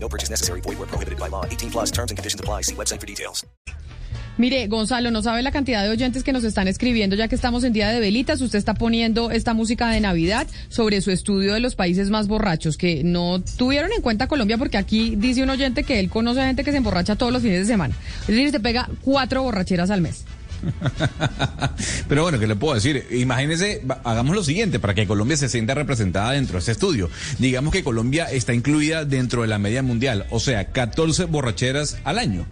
No purchase necessary. Void where prohibited by law. 18 plus terms and conditions apply. See website for details. Mire, Gonzalo, no sabe la cantidad de oyentes que nos están escribiendo ya que estamos en Día de Velitas. Usted está poniendo esta música de Navidad sobre su estudio de los países más borrachos, que no tuvieron en cuenta Colombia porque aquí dice un oyente que él conoce a gente que se emborracha todos los fines de semana. Es decir, se pega cuatro borracheras al mes. Pero bueno, ¿qué le puedo decir? Imagínese, va- hagamos lo siguiente para que Colombia se sienta representada dentro de este estudio. Digamos que Colombia está incluida dentro de la media mundial, o sea, 14 borracheras al año.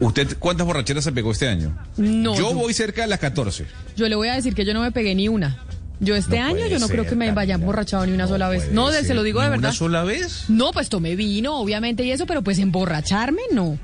¿Usted cuántas borracheras se pegó este año? No, Yo voy cerca de las 14. Yo le voy a decir que yo no me pegué ni una. Yo este No año yo no creo que me vaya emborrachado ni una sola vez. No, de- se lo digo de ¿Ni verdad. ¿Una sola vez? No, pues tomé vino, obviamente, y eso, pero pues emborracharme, no.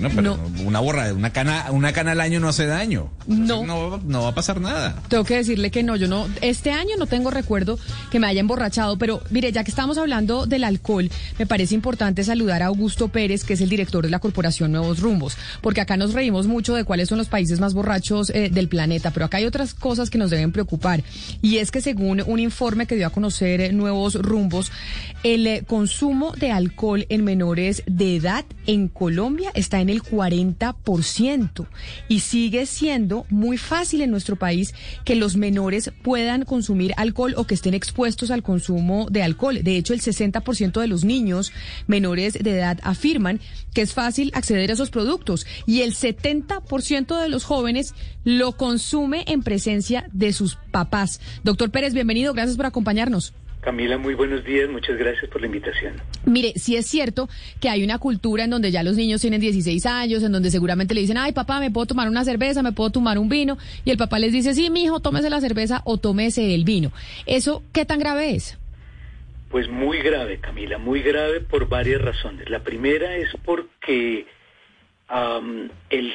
Bueno, pero No. una borra, una cana, una cana al año no hace daño. No. No, va- no va a pasar nada. Tengo que decirle que no, yo no, este año no tengo recuerdo que me haya emborrachado, pero mire, ya que estamos hablando del alcohol, me parece importante saludar a Augusto Pérez, que es el director de la Corporación Nuevos Rumbos, porque acá nos reímos mucho de cuáles son los países más borrachos eh, del planeta, pero acá hay otras cosas que nos deben preocupar, y es que según un informe que dio a conocer eh, Nuevos Rumbos, el eh, consumo de alcohol en menores de edad en Colombia está en el 40% y sigue siendo muy fácil en nuestro país que los menores puedan consumir alcohol o que estén expuestos al consumo de alcohol. De hecho, el 60% de los niños menores de edad afirman que es fácil acceder a esos productos y el 70% de los jóvenes lo consume en presencia de sus papás. Doctor Pérez, bienvenido, gracias por acompañarnos. Camila, muy buenos días, muchas gracias por la invitación. Mire, sí es cierto que hay una cultura en donde ya los niños tienen 16 años, en donde seguramente le dicen, ay papá, me puedo tomar una cerveza, me puedo tomar un vino, y el papá les dice, sí, mijo, tómese la cerveza o tómese el vino. ¿Eso qué tan grave es? Pues muy grave, Camila, muy grave por varias razones. La primera es porque el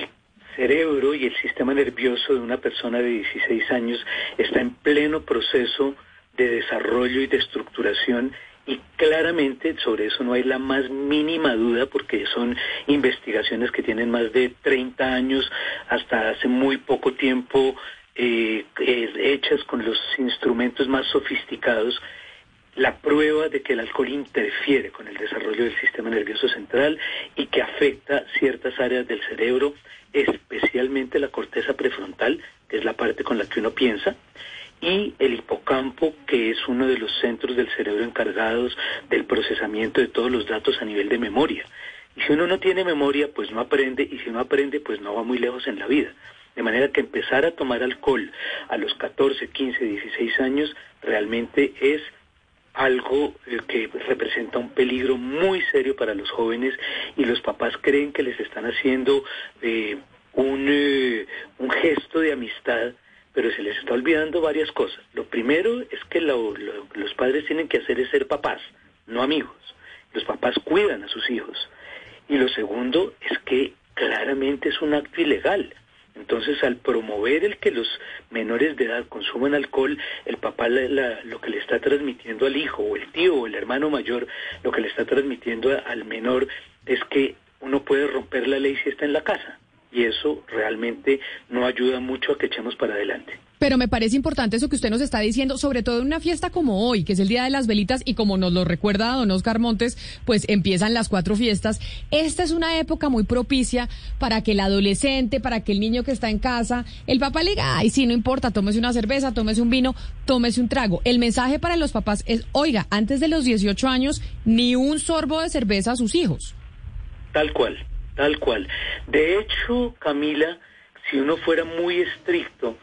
cerebro y el sistema nervioso de una persona de 16 años está en pleno proceso de desarrollo y de estructuración y claramente sobre eso no hay la más mínima duda porque son investigaciones que tienen más de 30 años hasta hace muy poco tiempo eh, hechas con los instrumentos más sofisticados la prueba de que el alcohol interfiere con el desarrollo del sistema nervioso central y que afecta ciertas áreas del cerebro, especialmente la corteza prefrontal, que es la parte con la que uno piensa, y el hipocampo, que es uno de los centros del cerebro encargados del procesamiento de todos los datos a nivel de memoria. Y si uno no tiene memoria, pues no aprende, y si no aprende, pues no va muy lejos en la vida. De manera que empezar a tomar alcohol a los 14, 15, 16 años realmente es algo eh, que representa un peligro muy serio para los jóvenes y los papás creen que les están haciendo eh, un, eh, un gesto de amistad, pero se les está olvidando varias cosas. Lo primero es que lo- lo- los padres tienen que hacer es ser papás, no amigos. Los papás cuidan a sus hijos. Y lo segundo es que claramente es un acto ilegal. Entonces, al promover el que los menores de edad consuman alcohol, el papá la- lo que le está transmitiendo al hijo, o el tío, o el hermano mayor, lo que le está transmitiendo al menor es que uno puede romper la ley si está en la casa. Y eso realmente no ayuda mucho a que echemos para adelante. Pero me parece importante eso que usted nos está diciendo, sobre todo en una fiesta como hoy, que es el Día de las Velitas, y como nos lo recuerda don Oscar Montes, pues empiezan las cuatro fiestas. Esta es una época muy propicia para que el adolescente, para que el niño que está en casa, el papá le diga, ay, sí, no importa, tómese una cerveza, tómese un vino, tómese un trago. El mensaje para los papás es, oiga, antes de los 18 años, ni un sorbo de cerveza a sus hijos. Tal cual, tal cual. De hecho, Camila, si uno fuera muy estricto,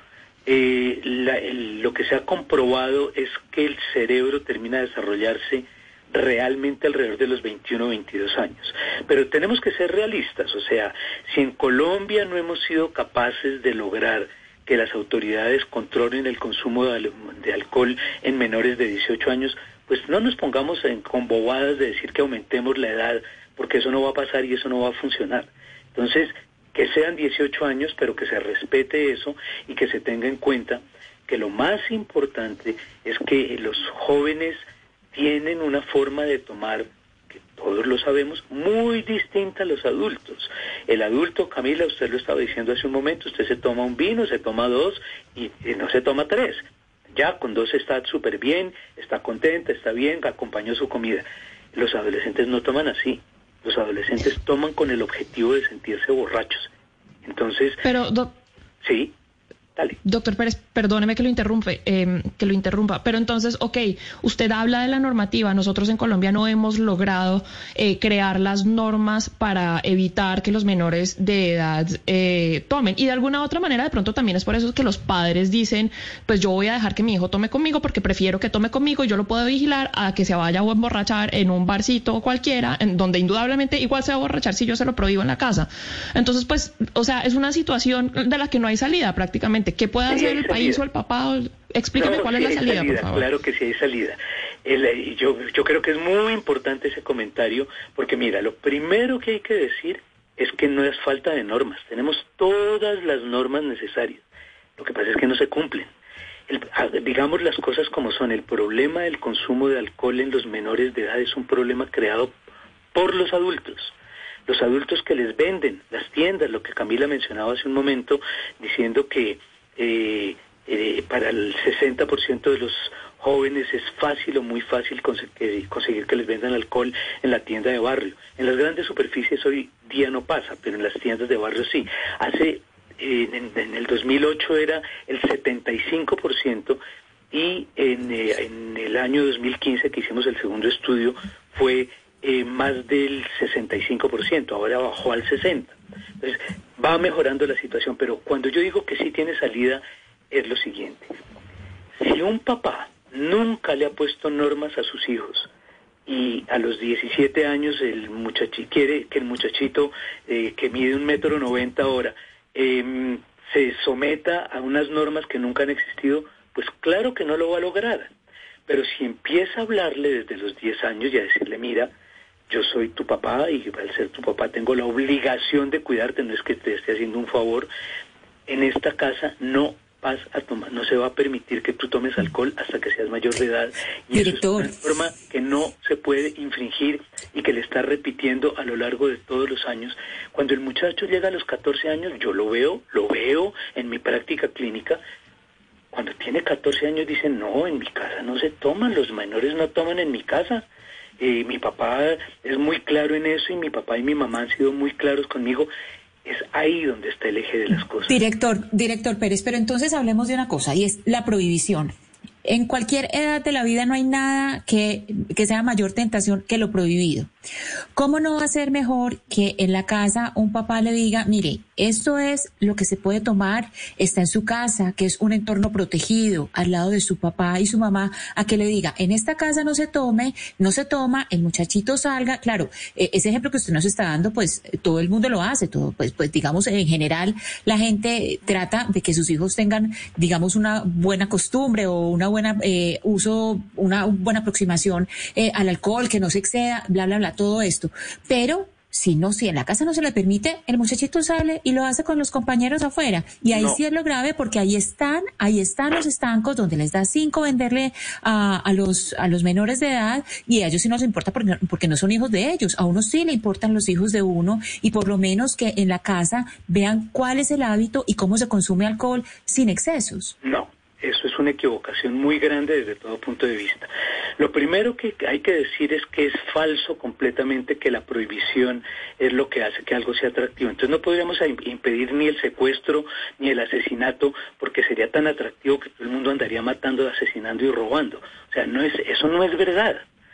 eh, la- el- lo que se ha comprobado es que el cerebro termina de desarrollarse realmente alrededor de los 21 o 22 años. Pero tenemos que ser realistas, o sea, si en Colombia no hemos sido capaces de lograr que las autoridades controlen el consumo de, al- de alcohol en menores de 18 años, pues no nos pongamos en, con bobadas de decir que aumentemos la edad, porque eso no va a pasar y eso no va a funcionar. Entonces, que sean 18 años, pero que se respete eso y que se tenga en cuenta que lo más importante es que los jóvenes tienen una forma de tomar que todos lo sabemos, muy distinta a los adultos. El adulto, Camila, usted lo estaba diciendo hace un momento, usted se toma un vino, se toma dos y, no se toma tres. Ya con dos está súper bien, está contenta, está bien, acompañó su comida. Los adolescentes no toman así. Los adolescentes toman con el objetivo de sentirse borrachos. Entonces, Pero, sí, dale. doctor Pérez, perdóneme que lo interrumpe, eh, que lo interrumpa. Pero entonces, ok, usted habla de la normativa. Nosotros en Colombia no hemos logrado eh, crear las normas para evitar que los menores de edad eh, tomen. Y de alguna otra manera, de pronto también es por eso que los padres dicen, pues yo voy a dejar que mi hijo tome conmigo porque prefiero que tome conmigo y yo lo puedo vigilar a que se vaya a emborrachar en un barcito cualquiera, en donde indudablemente igual se va a emborrachar si yo se lo prohíbo en la casa. Entonces, pues, o sea, es una situación de la que no hay salida prácticamente. ¿Qué puede hacer el país salida. o el papá? Explícame No, cuál sí es la hay salida, por favor. Claro que sí hay salida. El, eh, yo, yo creo que es muy importante ese comentario, porque mira, lo primero que hay que decir es que no es falta de normas. Tenemos todas las normas necesarias. Lo que pasa es que no se cumplen. El- digamos las cosas como son. El problema del consumo de alcohol en los menores de edad es un problema creado por los adultos. Los adultos que les venden, las tiendas, lo que Camila mencionaba hace un momento, diciendo que eh, eh, para el 60% de los jóvenes es fácil o muy fácil eh, conseguir que les vendan alcohol en la tienda de barrio. En las grandes superficies hoy día no pasa, pero en las tiendas de barrio sí. Hace eh, en, en el 2008 era el 75% y eh, en el año 2015 que hicimos el segundo estudio fue más del 65%, ahora bajó al 60%. Entonces, va mejorando la situación, pero cuando yo digo que sí tiene salida, es lo siguiente. Si un papá nunca le ha puesto normas a sus hijos y a los 17 años el muchachi quiere que el muchachito eh, que mide un metro noventa ahora em, se someta a unas normas que nunca han existido, pues claro que no lo va a lograr. Pero si empieza a hablarle desde los 10 años y a decirle, mira, yo soy tu papá y al ser tu papá tengo la obligación de cuidarte, no es que te esté haciendo un favor, en esta casa no vas a tomar, no se va a permitir que tú tomes alcohol hasta que seas mayor de edad. Y Director. eso es una norma que no se puede infringir y que le está repitiendo a lo largo de todos los años. Cuando el muchacho llega a los 14 años, yo lo veo, lo veo en mi práctica clínica, cuando tiene 14 años dicen, no, en mi casa no se toman, los menores no toman en mi casa. Eh, mi papá es muy claro en eso y mi papá y mi mamá han sido muy claros conmigo. Es ahí donde está el eje de las cosas. Director, director Pérez, pero entonces hablemos de una cosa y es la prohibición. En cualquier edad de la vida no hay nada que, que sea mayor tentación que lo prohibido. ¿Cómo no va a ser mejor que en la casa un papá le diga, mire, esto es lo que se puede tomar, está en su casa, que es un entorno protegido, al lado de su papá y su mamá, a que le diga, en esta casa no se tome, no se toma, el muchachito salga. Claro, eh, ese ejemplo que usted nos está dando, pues todo el mundo lo hace, todo, pues, pues digamos, en general, la gente trata de que sus hijos tengan, digamos, una buena costumbre o una buena eh, uso, una buena aproximación eh, al alcohol, que no se exceda, bla, bla, bla, todo esto. Pero si no, si en la casa no se le permite, el muchachito sale y lo hace con los compañeros afuera. Y ahí No. sí es lo grave porque ahí están, ahí están los estancos donde les da cinco venderle a, a los, a los menores de edad y a ellos sí nos importa porque, no- porque no son hijos de ellos. A uno sí le importan los hijos de uno y por lo menos que en la casa vean cuál es el hábito y cómo se consume alcohol sin excesos. No, eso es una equivocación muy grande desde todo punto de vista. Lo primero que hay que decir es que es falso completamente que la prohibición es lo que hace que algo sea atractivo. Entonces no podríamos im- impedir ni el secuestro ni el asesinato porque sería tan atractivo que todo el mundo andaría matando, asesinando y robando. O sea, no es, eso no es verdad.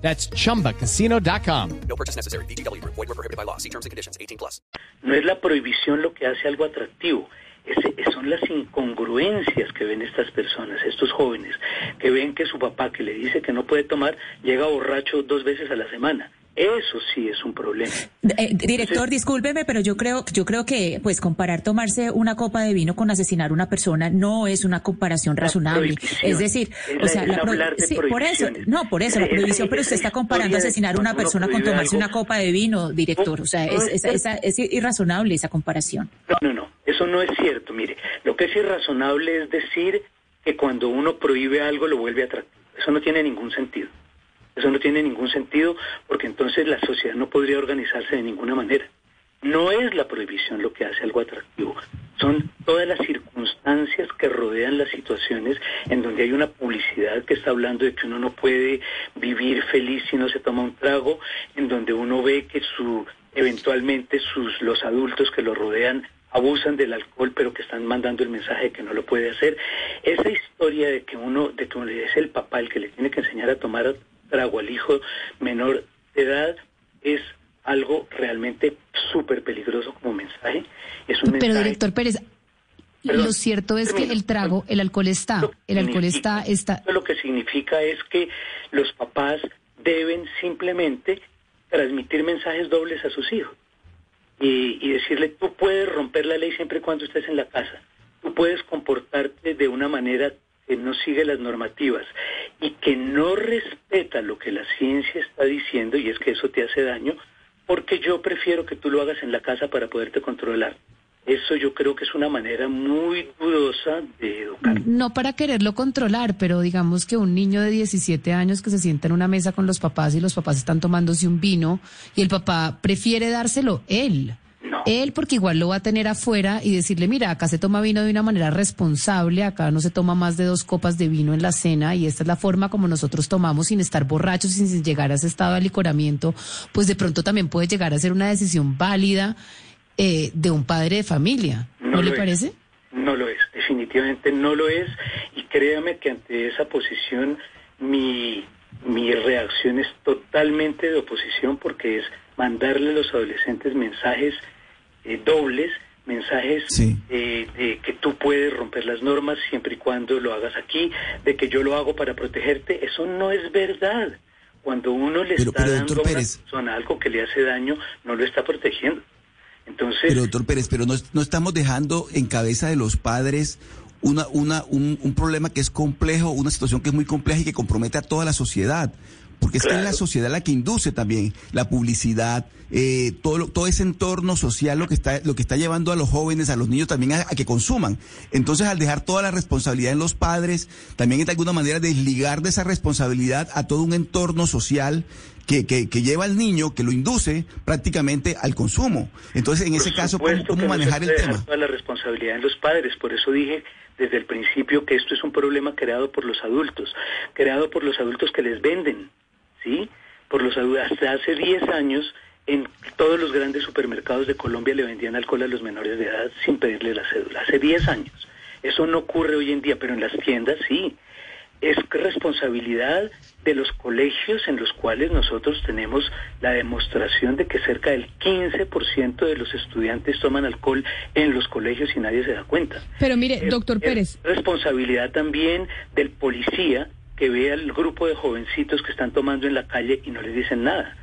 That's chumbacasino.com. No purchase necessary. VGW Group. Void were prohibited by law. See terms and conditions. 18 plus. No es la prohibición lo que hace algo atractivo, ese- son las incongruencias que ven estas personas, estos jóvenes, que ven que su papá que le dice que no puede tomar llega borracho dos veces a la semana. Eso sí es un problema. Eh, director, discúlpeme, pero yo creo, yo creo que pues comparar tomarse una copa de vino con asesinar a una persona no es una comparación razonable. Es decir, Es o sea, es la pro- hablar de sí, por eso, no, por eso la prohibición, pero usted está comparando asesinar a una persona con tomarse una copa de vino, director. O sea, es, es, es- es irrazonable esa comparación. No, no, no, eso no es cierto. Mire, lo que es irrazonable es decir que cuando uno prohíbe algo lo vuelve atractivo. Eso no tiene ningún sentido. Eso no tiene ningún sentido porque entonces la sociedad no podría organizarse de ninguna manera. No es la prohibición lo que hace algo atractivo, son todas las circunstancias que rodean las situaciones en donde hay una publicidad que está hablando de que uno no puede vivir feliz si no se toma un trago, en donde uno ve que su eventualmente sus los adultos que lo rodean abusan del alcohol pero que están mandando el mensaje de que no lo puede hacer. Esa historia de que uno de que uno es el papá el que le tiene que enseñar a tomar trago al hijo menor de edad es algo realmente súper peligroso como mensaje. Es un Pero mensaje director Pérez, Perdón, lo cierto es que el trago, el alcohol está, el alcohol está, está. Lo que significa es que los papás deben simplemente transmitir mensajes dobles a sus hijos y, y decirle tú puedes romper la ley siempre y cuando estés en la casa, tú puedes comportarte de una manera que no sigue las normativas y que no respeta lo que la ciencia está diciendo y es que eso te hace daño, porque yo prefiero que tú lo hagas en la casa para poderte controlar. Eso yo creo que es una manera muy dudosa de educar. No para quererlo controlar, pero digamos que un niño de 17 años que se sienta en una mesa con los papás y los papás están tomándose un vino y el papá prefiere dárselo él. Él porque igual lo va a tener afuera y decirle, mira, acá se toma vino de una manera responsable, acá no se toma más de dos copas de vino en la cena y esta es la forma como nosotros tomamos sin estar borrachos y sin llegar a ese estado de alicoramiento, pues de pronto también puede llegar a ser una decisión válida eh, de un padre de familia. ¿No, No le es. parece? No lo es, definitivamente no lo es. Y créame que ante esa posición mi, mi reacción es totalmente de oposición porque es mandarle a los adolescentes mensajes eh, dobles, mensajes Sí. eh, de que tú puedes romper las normas siempre y cuando lo hagas aquí, de que yo lo hago para protegerte. Eso no es verdad. Cuando uno le Pero- está pero, dando a una Pérez. persona algo que le hace daño, no lo está protegiendo. Entonces, Pero doctor Pérez, pero no, no estamos dejando en cabeza de los padres una, una, un, un problema que es complejo, una situación que es muy compleja y que compromete a toda la sociedad. Porque es que es la Claro. sociedad la que induce también la publicidad, eh, todo, lo- todo ese entorno social lo que está, lo que está llevando a los jóvenes, a los niños también a, a que consuman. Entonces, al dejar toda la responsabilidad en los padres, también es de alguna manera desligar de esa responsabilidad a todo un entorno social que, que, que lleva al niño, que lo induce prácticamente al consumo. Entonces, en Por ese caso, ¿cómo, no manejar el tema? Toda la responsabilidad en los padres. Por eso dije desde el principio que esto es un problema creado por los adultos, creado por los adultos que les venden, ¿sí? Por los. Hasta hace 10 años en todos los grandes supermercados de Colombia le vendían alcohol a los menores de edad sin pedirle la cédula. Hace 10 años. Eso no ocurre hoy en día, pero en las tiendas sí. Es responsabilidad de los colegios en los cuales nosotros tenemos la demostración de que cerca del 15% de los estudiantes toman alcohol en los colegios y nadie se da cuenta. Pero mire, Es- doctor es Pérez, responsabilidad también del policía que ve al grupo de jovencitos que están tomando en la calle y no les dicen nada.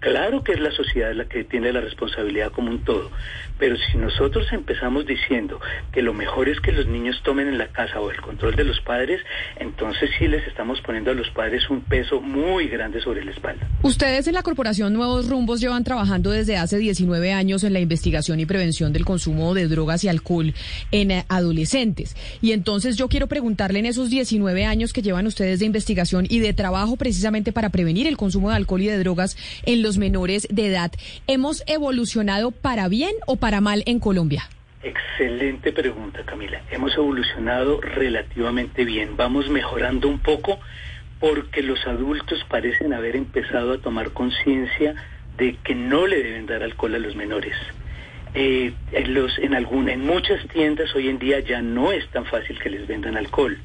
Claro que es la sociedad la que tiene la responsabilidad como un todo, pero si nosotros empezamos diciendo que lo mejor es que los niños tomen en la casa o el control de los padres, entonces sí les estamos poniendo a los padres un peso muy grande sobre la espalda. Ustedes en la Corporación Nuevos Rumbos llevan trabajando desde hace 19 años en la investigación y prevención del consumo de drogas y alcohol en eh, adolescentes. Y entonces yo quiero preguntarle en esos 19 años que llevan ustedes de investigación y de trabajo precisamente para prevenir el consumo de alcohol y de drogas en los menores de edad, ¿hemos evolucionado para bien o para mal en Colombia? Excelente pregunta, Camila. Hemos evolucionado relativamente bien. Vamos mejorando un poco porque los adultos parecen haber empezado a tomar conciencia de que no le deben dar alcohol a los menores. Eh, los, en, alguna, en muchas tiendas hoy en día ya no es tan fácil que les vendan alcohol.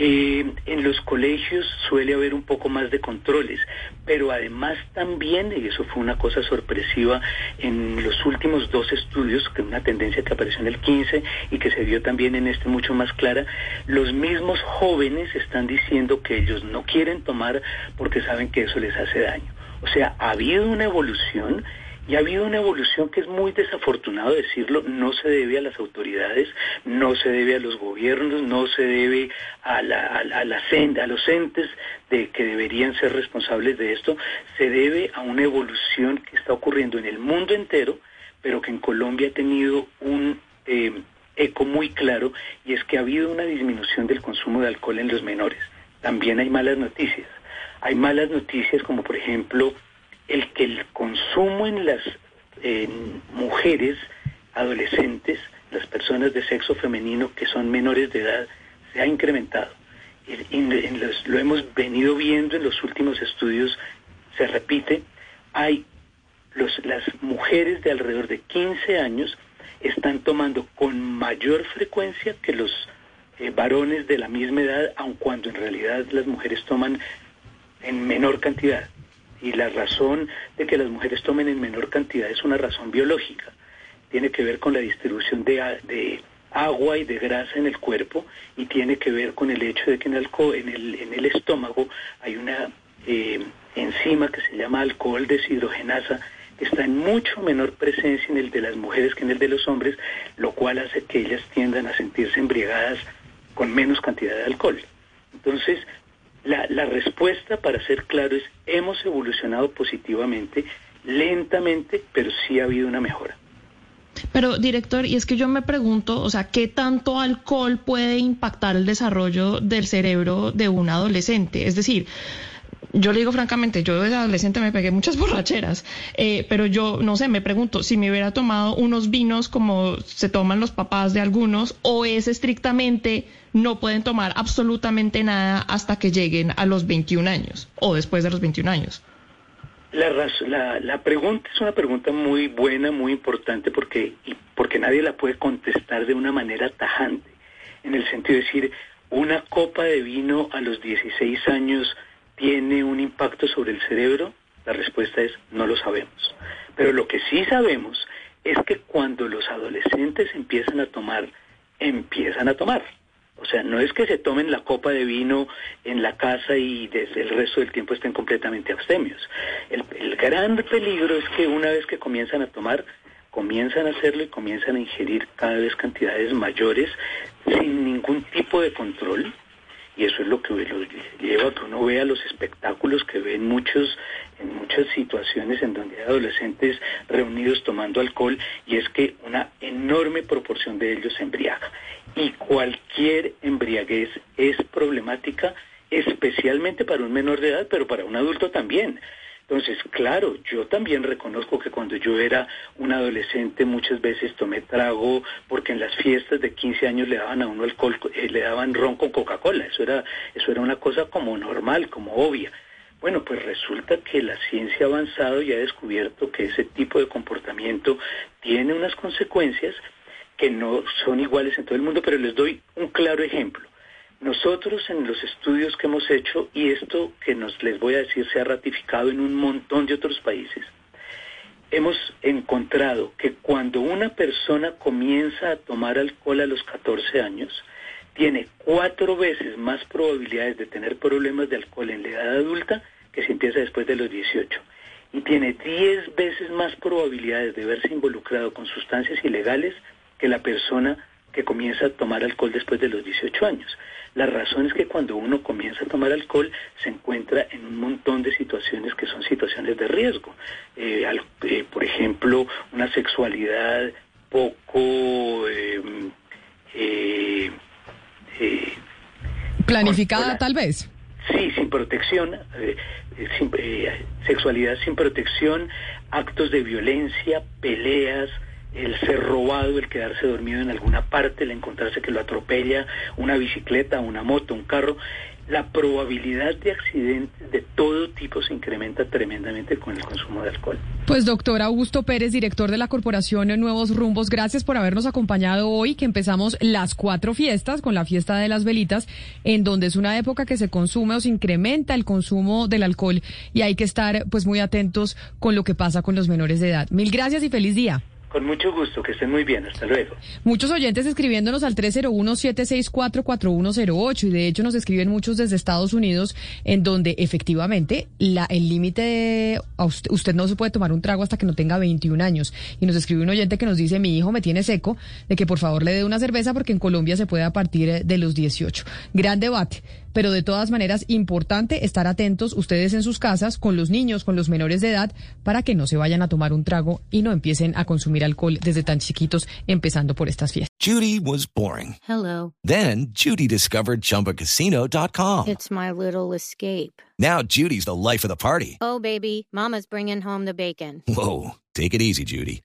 Eh, en los colegios suele haber un poco más de controles, pero además también, y eso fue una cosa sorpresiva en los últimos dos estudios, que una tendencia que apareció en el 15 y que se vio también en este mucho más clara, los mismos jóvenes están diciendo que ellos no quieren tomar porque saben que eso les hace daño. O sea, ha habido una evolución y ha habido una evolución que es muy desafortunado decirlo, no se debe a las autoridades, no se debe a los gobiernos, no se debe a, la, a, la, a, los entes de, que deberían ser responsables de esto, se debe a una evolución que está ocurriendo en el mundo entero, pero que en Colombia ha tenido un eh, eco muy claro, y es que ha habido una disminución del consumo de alcohol en los menores. También hay malas noticias. Hay malas noticias como por ejemplo el que el consumo en las mujeres adolescentes, las personas de sexo femenino que son menores de edad, se ha incrementado. En, en los, lo hemos venido viendo en los últimos estudios, se repite, hay los, las mujeres de alrededor de 15 años están tomando con mayor frecuencia que los eh, varones de la misma edad, aun cuando en realidad las mujeres toman en menor cantidad y la razón de que las mujeres tomen en menor cantidad es una razón biológica. Tiene que ver con la distribución de, de agua y de grasa en el cuerpo y tiene que ver con el hecho de que en, alcohol, en, el, en el estómago hay una eh, enzima que se llama alcohol deshidrogenasa que está en mucho menor presencia en el de las mujeres que en el de los hombres, lo cual hace que ellas tiendan a sentirse embriagadas con menos cantidad de alcohol. Entonces, la, la, respuesta, para ser claro, es hemos evolucionado positivamente, lentamente, pero sí ha habido una mejora. Pero, director, y es que yo me pregunto, o sea, ¿qué tanto alcohol puede impactar el desarrollo del cerebro de un adolescente? Es decir, yo le digo francamente, yo de adolescente me pegué muchas borracheras, eh, pero yo no sé, me pregunto si me hubiera tomado unos vinos como se toman los papás de algunos, o es estrictamente no pueden tomar absolutamente nada hasta que lleguen a los 21 años o después de los 21 años. La, la, pregunta es una pregunta muy buena, muy importante, porque, porque nadie la puede contestar de una manera tajante, en el sentido de decir, una copa de vino a los 16 años tiene un impacto sobre el cerebro? La respuesta es no lo sabemos. Pero lo que sí sabemos es que cuando los adolescentes empiezan a tomar, empiezan a tomar. O sea, no es que se tomen la copa de vino en la casa y desde el resto del tiempo estén completamente abstemios. El, gran peligro es que una vez que comienzan a tomar, comienzan a hacerlo y comienzan a ingerir cada vez cantidades mayores sin ningún tipo de control. Y eso es lo que lo lleva a que uno vea los espectáculos que ven muchos en muchas situaciones en donde hay adolescentes reunidos tomando alcohol y es que una enorme proporción de ellos se embriaga. Y cualquier embriaguez es problemática, especialmente para un menor de edad, pero para un adulto también. Entonces, claro, yo también reconozco que cuando yo era un adolescente muchas veces tomé trago porque en las fiestas de 15 años le daban a uno alcohol, eh, le daban ron con Coca-Cola. Eso era, eso era una cosa como normal, como obvia. Bueno, pues resulta que la ciencia ha avanzado y ha descubierto que ese tipo de comportamiento tiene unas consecuencias que no son iguales en todo el mundo, pero les doy un claro ejemplo. Nosotros en los estudios que hemos hecho, y esto que nos les voy a decir se ha ratificado en un montón de otros países, hemos encontrado que cuando una persona comienza a tomar alcohol a los 14 años, tiene cuatro veces más probabilidades de tener problemas de alcohol en la edad adulta que si empieza después de los 18. Y tiene diez veces más probabilidades de verse involucrado con sustancias ilegales que la persona que comienza a tomar alcohol después de los 18 años. La razón es que cuando uno comienza a tomar alcohol se encuentra en un montón de situaciones que son situaciones de riesgo. Eh, eh, por ejemplo, una sexualidad poco... Eh, planificada tal vez. Sí, sin protección, sin, sexualidad sin protección, actos de violencia, peleas, el ser robado, el quedarse dormido en alguna parte, el encontrarse que lo atropella una bicicleta, una moto, un carro, la probabilidad de accidentes de todo tipo se incrementa tremendamente con el consumo de alcohol. Pues doctor Augusto Pérez, director de la Corporación Nuevos Rumbos, gracias por habernos acompañado hoy, que empezamos las cuatro fiestas con la fiesta de las velitas, en donde es una época que se consume o se incrementa el consumo del alcohol y hay que estar pues muy atentos con lo que pasa con los menores de edad. Mil gracias y feliz día. Con mucho gusto, que estén muy bien, hasta luego. Muchos oyentes escribiéndonos al 301-764-4108 y de hecho nos escriben muchos desde Estados Unidos en donde efectivamente la, el límite, usted, usted, no se puede tomar un trago hasta que no tenga 21 años. Y nos escribe un oyente que nos dice, mi hijo me tiene seco, de que por favor le dé una cerveza porque en Colombia se puede a partir de los 18. Gran debate pero de todas maneras importante estar atentos ustedes en sus casas con los niños, con los menores de edad, para que no se vayan a tomar un trago y no empiecen a consumir alcohol desde tan chiquitos, empezando por estas fiestas. Judy was boring. Hello. Then Judy discovered ChumbaCasino.com. It's my little escape. Now Judy's the life of the party. Oh, baby, mama's bringing home the bacon. Whoa, take it easy, Judy.